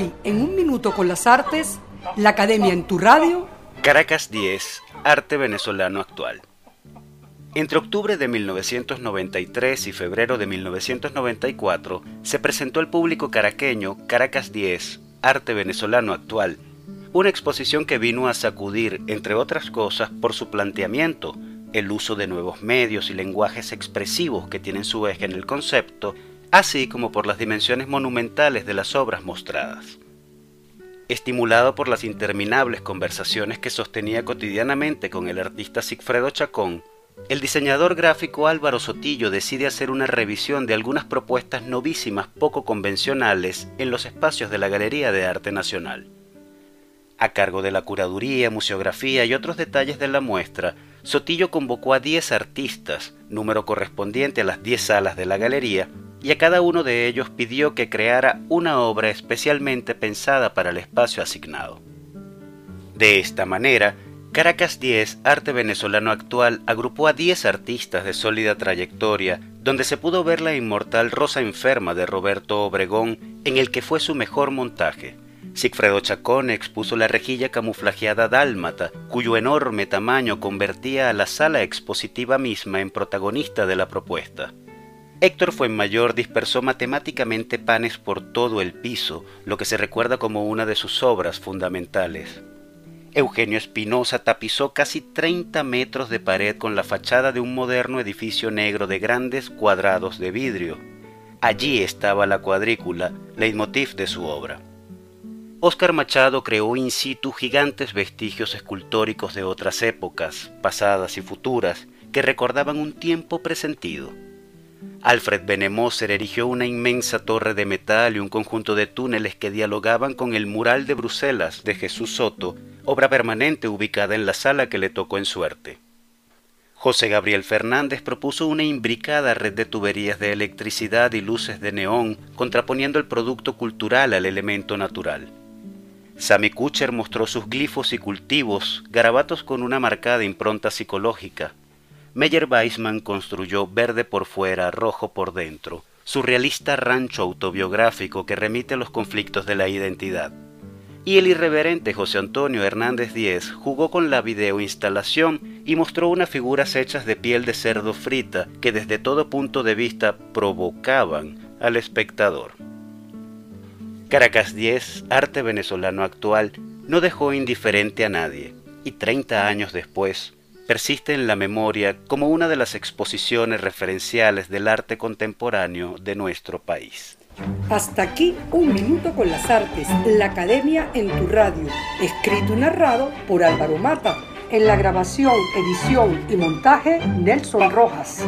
Hoy, en un minuto con las artes, la Academia en tu radio. Caracas 10, Arte Venezolano Actual. Entre octubre de 1993 y febrero de 1994 se presentó al público caraqueño Caracas 10, Arte Venezolano Actual, una exposición que vino a sacudir, entre otras cosas, por su planteamiento, el uso de nuevos medios y lenguajes expresivos que tienen su eje en el concepto, así como por las dimensiones monumentales de las obras mostradas. Estimulado por las interminables conversaciones que sostenía cotidianamente con el artista Sigfredo Chacón, el diseñador gráfico Álvaro Sotillo decide hacer una revisión de algunas propuestas novísimas poco convencionales en los espacios de la Galería de Arte Nacional. A cargo de la curaduría, museografía y otros detalles de la muestra, Sotillo convocó a 10 artistas, número correspondiente a las 10 salas de la galería, y a cada uno de ellos pidió que creara una obra especialmente pensada para el espacio asignado. De esta manera, Caracas 10, Arte Venezolano Actual, agrupó a 10 artistas de sólida trayectoria, donde se pudo ver la inmortal Rosa Enferma de Roberto Obregón, en el que fue su mejor montaje, Sigfredo Chacón expuso la rejilla camuflajeada dálmata, cuyo enorme tamaño convertía a la sala expositiva misma en protagonista de la propuesta. Héctor Fuenmayor dispersó matemáticamente panes por todo el piso, lo que se recuerda como una de sus obras fundamentales. Eugenio Espinosa tapizó casi 30 metros de pared con la fachada de un moderno edificio negro de grandes cuadrados de vidrio. Allí estaba la cuadrícula, leitmotiv de su obra. Óscar Machado creó in situ gigantes vestigios escultóricos de otras épocas, pasadas y futuras, que recordaban un tiempo presentido. Alfred Benemoser erigió una inmensa torre de metal y un conjunto de túneles que dialogaban con el mural de Bruselas de Jesús Soto, obra permanente ubicada en la sala que le tocó en suerte. José Gabriel Fernández propuso una imbricada red de tuberías de electricidad y luces de neón, contraponiendo el producto cultural al elemento natural. Sammy Kutcher mostró sus glifos y cultivos, garabatos con una marcada impronta psicológica. Meyer Weissman construyó verde por fuera, rojo por dentro, surrealista rancho autobiográfico que remite a los conflictos de la identidad. Y el irreverente José Antonio Hernández Díez jugó con la videoinstalación y mostró unas figuras hechas de piel de cerdo frita que desde todo punto de vista provocaban al espectador. Caracas 10, arte venezolano actual, no dejó indiferente a nadie y 30 años después persiste en la memoria como una de las exposiciones referenciales del arte contemporáneo de nuestro país. Hasta aquí un minuto con las artes, la academia en tu radio, escrito y narrado por Álvaro Mata, en la grabación, edición y montaje Nelson Rojas.